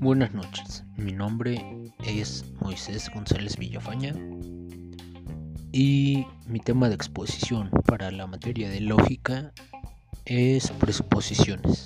Buenas noches, mi nombre es Moisés González Villafaña y mi tema de exposición para la materia de lógica es presuposiciones.